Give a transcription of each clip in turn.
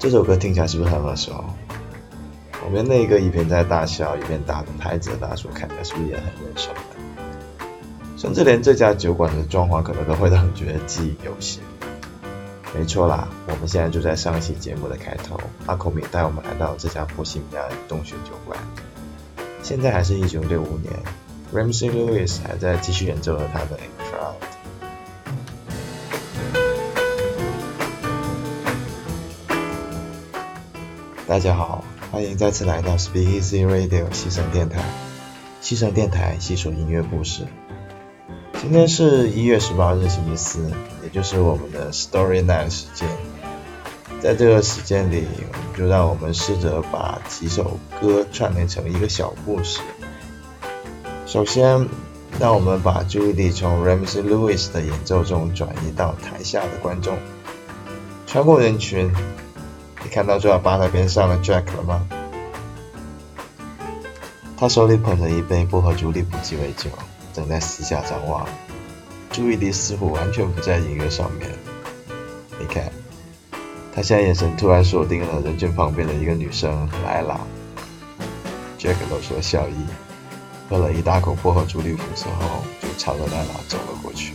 这首歌听起来是不是很耳熟？我们那个一边在大笑一边打着拍子的大叔，看起来是不是也很眼熟呢？甚至连这家酒馆的装潢可能都会让你觉得记忆犹新。没错啦，我们现在就在上一期节目的开头，阿孔明带我们来到这家波西米亚洞穴酒馆。现在还是一九六五年，Ramsey Lewis 还在继续演奏着他的《Crowd》。大家好，欢迎再次来到 Speak Easy Radio 西城电台。西城电台细说音乐故事。今天是一月十八日星期四，也就是我们的 Story Night 时间。在这个时间里，就让我们试着把几首歌串联成一个小故事。首先，让我们把注意力从 Ramsey Lewis 的演奏中转移到台下的观众。穿过人群，看到坐在吧台边上的 Jack 了吗？他手里捧着一杯薄荷朱利普鸡尾酒，正在四下张望，注意力似乎完全不在音乐上面。你看。他现在眼神突然锁定了人群旁边的一个女生莱拉。Jack 露出了笑意，喝了一大口薄荷朱利普之后，就朝着莱拉走了过去。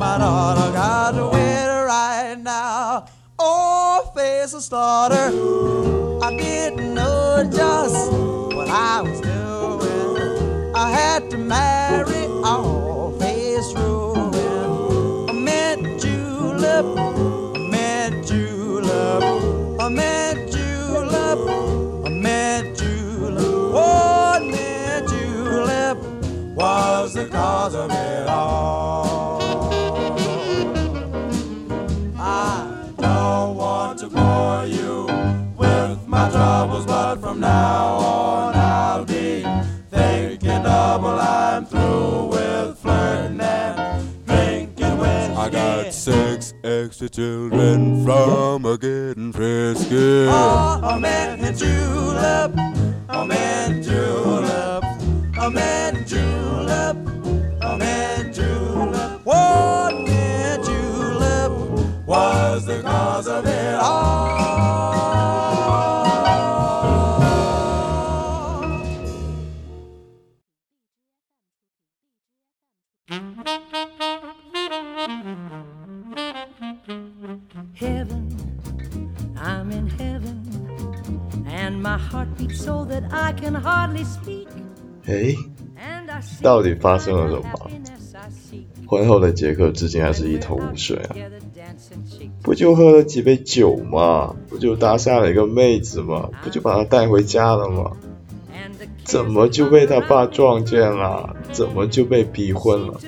my daughter got to win right now. Oh, face of slaughter. I didn't know just what I was doing. I had to marry all face ruin. I met julep, I met julep, I met julep, I met julep. One met julep was the cause of it. Children from a getting frisky. Oh, a man and julep, a man julep, a man julep, a man julep. What man julep was the cause of it can hardly speak. 哎，到底发生了什么？婚后的杰克至今还是一头雾水啊！不就喝了几杯酒吗？不就搭讪了一个妹子吗？不就把她带回家了吗？怎么就被他爸撞见了？怎么就被逼婚了？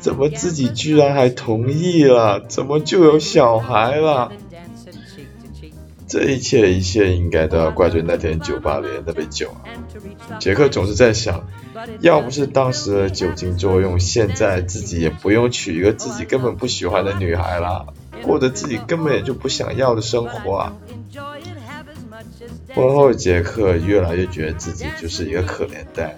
怎么自己居然还同意了？怎么就有小孩了？这一切一切应该都要怪罪那天酒吧里的那杯酒啊！杰克总是在想，要不是当时的酒精作用，现在自己也不用娶一个自己根本不喜欢的女孩啦，过着自己根本也就不想要的生活啊！婚后，杰克越来越觉得自己就是一个可怜蛋，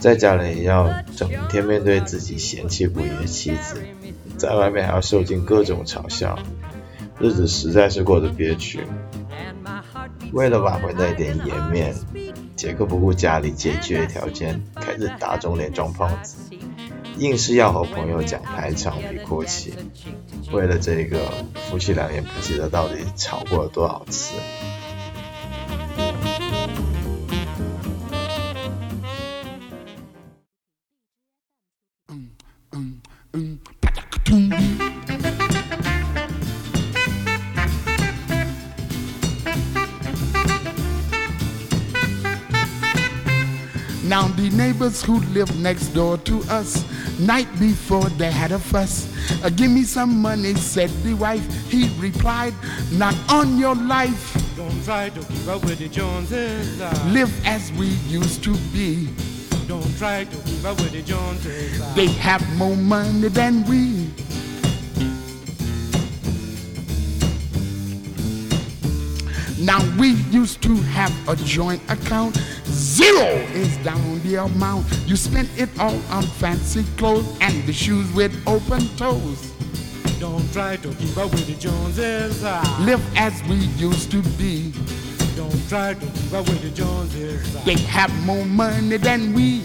在家里要整天面对自己嫌弃不已的妻子，在外面还要受尽各种嘲笑。日子实在是过得憋屈。为了挽回那点颜面，杰克不顾家里拮据的条件，开始打肿脸装胖子，硬是要和朋友讲排场比阔气。为了这个，夫妻俩也不记得到底吵过了多少次。Now the neighbors who live next door to us, night before they had a fuss. Uh, give me some money, said the wife. He replied, not on your life. Don't try to keep up with the Joneses. uh, Live as we used to be. Don't try to keep up with the Joneses. uh, They have more money than we. Now we used to have a joint account. Zero is down the amount. You spent it all on fancy clothes and the shoes with open toes. Don't try to keep up with the Joneses. uh, Live as we used to be. Don't try to keep up with the Joneses. uh, They have more money than we.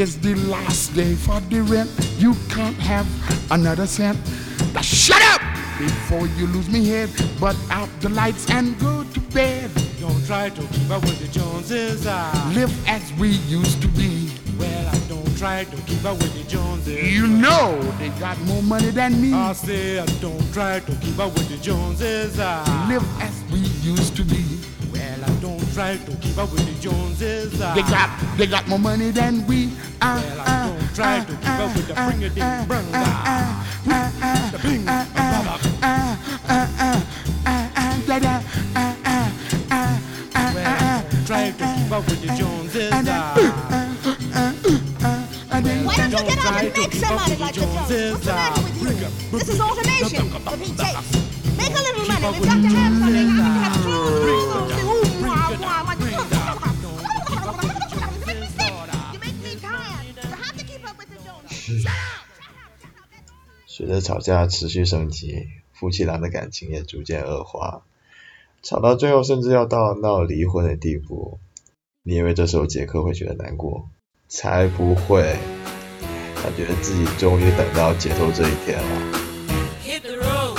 Is the last day for the rent. You can't have another cent. Now shut up before you lose me head. But out the lights and go to bed. Don't try to keep up with the Joneses. uh, Live as we used to be. Well, I don't try to keep up with the Joneses. You know they got more money than me. I say I don't try to keep up with the Joneses. uh, Live as we used to be. Well, I don't try to keep up with the Joneses. uh, They got they got more money than we. Uh, Well, I don't try to keep up with the bring-a-ding-brung. The bing, baba. Well, try to keep up with the Joneses. uh, Why don't you get out and make somebody like the Joneses? What's the matter uh, with you? This is automation. Repeat tapes. Make a little money. We've got to have something. 随着吵架持续升级，夫妻俩的感情也逐渐恶化，吵到最后甚至要到闹离婚的地步。你以为这时候杰克会觉得难过？才不会，他觉得自己终于等到解脱这一天了。Hit the road,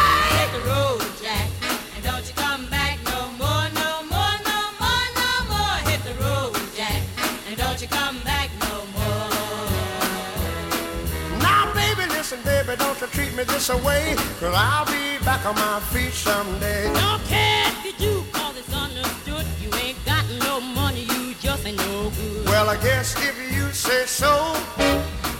this away, cause I'll be back on my feet someday. Don't care if you do, cause it's understood. You ain't got no money, you just ain't no good. Well, I guess if you say so,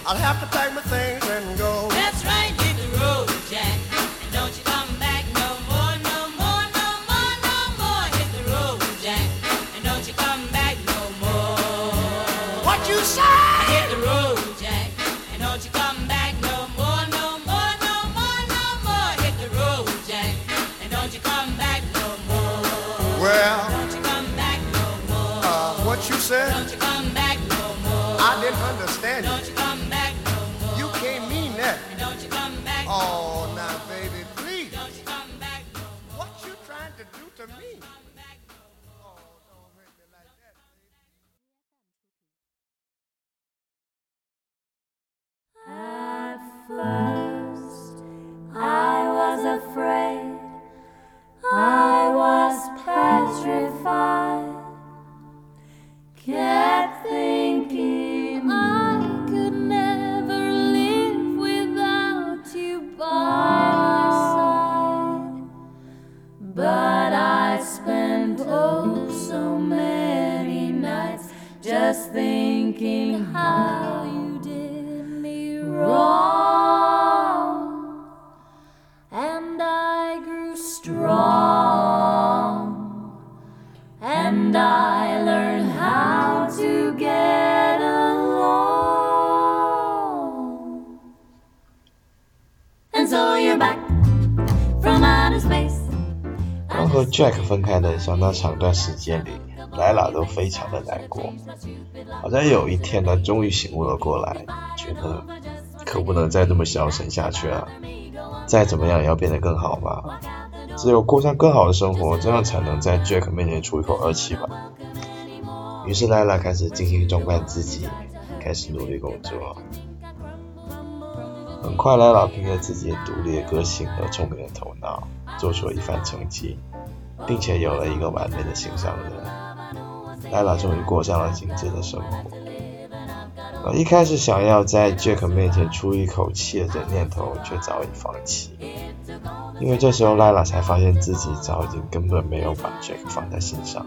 I'll have to pack my things and go. That's right, hit the road, Jack. And don't you come back no more, no more, no more, no more. Hit the road, Jack. And don't you come back no more. What you say? Hit the road. And I learn how to get along. And so you're back from outer space. 刚和 Jack 分开的相当长一段时间里，莱拉都非常的难过。好在有一天，她终于醒悟了过来，觉得可不能再这么消沉下去了。再怎么样也要变得更好吧，只有过上更好的生活，这样才能在 Jack 面前出一口恶气吧。于是莱拉开始精心装扮自己，开始努力工作。很快，莱拉凭借自己独立的个性和聪明的头脑，做出了一番成绩，并且有了一个完美的心上人。莱拉终于过上了精致的生活。一开始想要在 Jack 面前出一口气的这念头，却早已放弃，因为这时候 Lila 才发现自己早已经根本没有把 Jack 放在心上。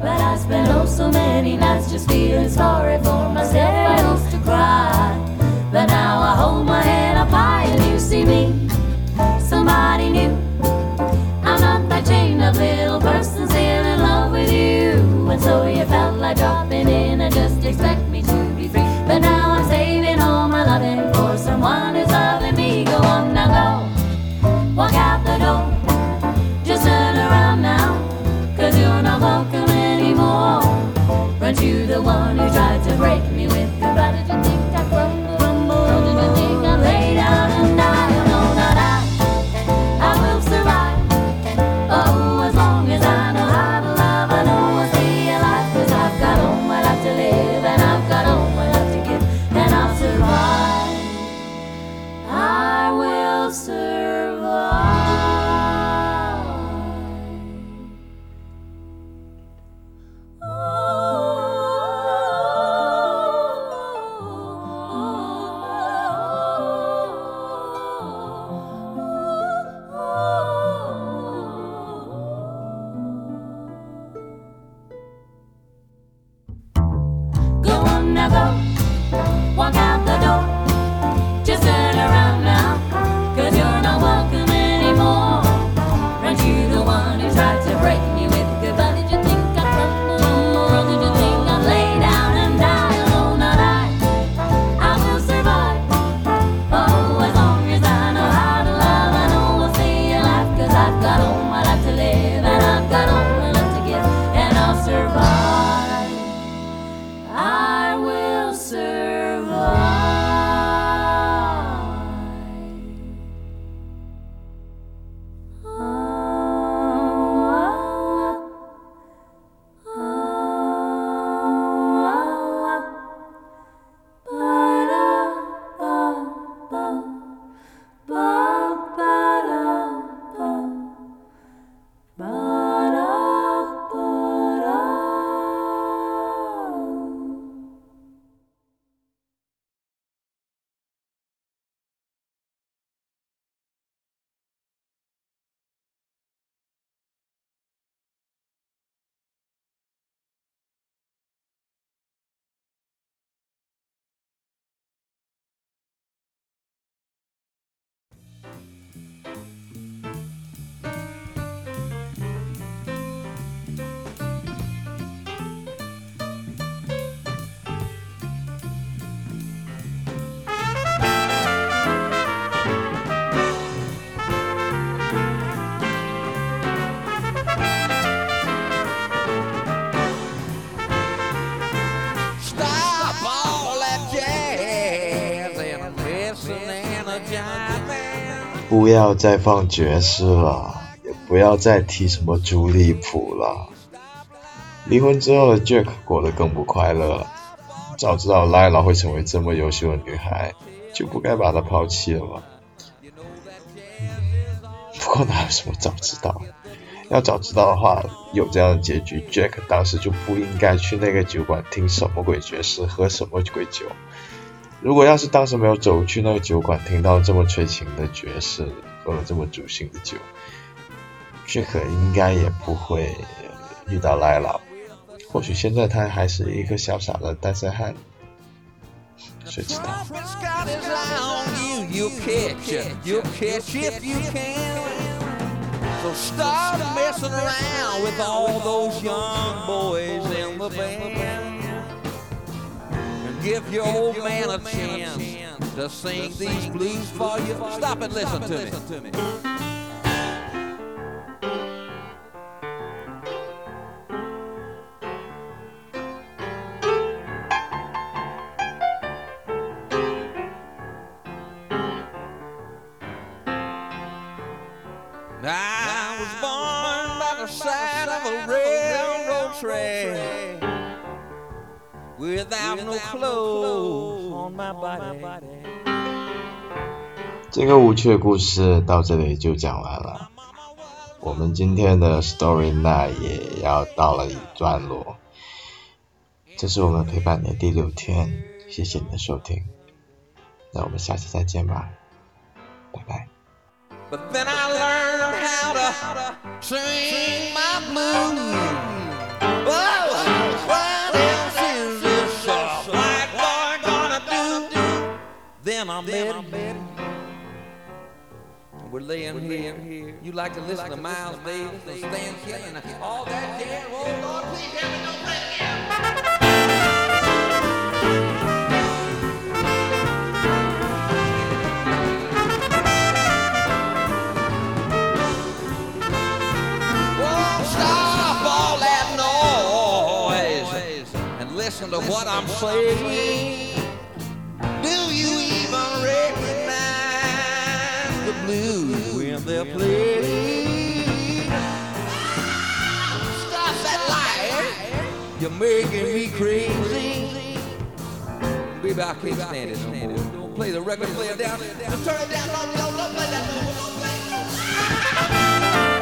But I spent oh so many nights just feeling sorry for myself. I used to cry, but now I hold my head up high and you see me, 不要再放爵士了，也不要再提什么朱利普了。离婚之后的 Jack 过得更不快乐了。早知道 Lila 会成为这么优秀的女孩，就不该把她抛弃了吧。不过哪有什么早知道？要早知道的话，有这样的结局，Jack 当时就不应该去那个酒馆听什么鬼爵士，喝什么鬼酒。如果要是当时没有走去那个酒馆，听到这么催情的爵士，喝了这么助兴的酒，Jack 应该也不会遇到赖老。或许现在他还是一个小傻的单身汉，谁知道？Give your old man a chance to sing these blues for you. Stop and listen to me. I was born by the side of a railroad track without no clothes on my body. 这个无趣的故事到这里就讲完了。我们今天的 Story Night 也要到了一段落，这是我们陪伴你的第六天，谢谢你的收听，那我们下期再见吧，拜拜。But then I learned how to sing my blues. We're laying here. You like to listen to Miles Davis and Stan Kenny and all that jazz. Oh, Lord, please help me don't play again. Stop all that noise and listen to what I'm saying. Do you even recognize blues when they're playing. Stop that light. You're making me crazy. Baby, I can't stand it no more. Don't play the record player down. Just turn it down. Don't, don't, don't play that. Don't play.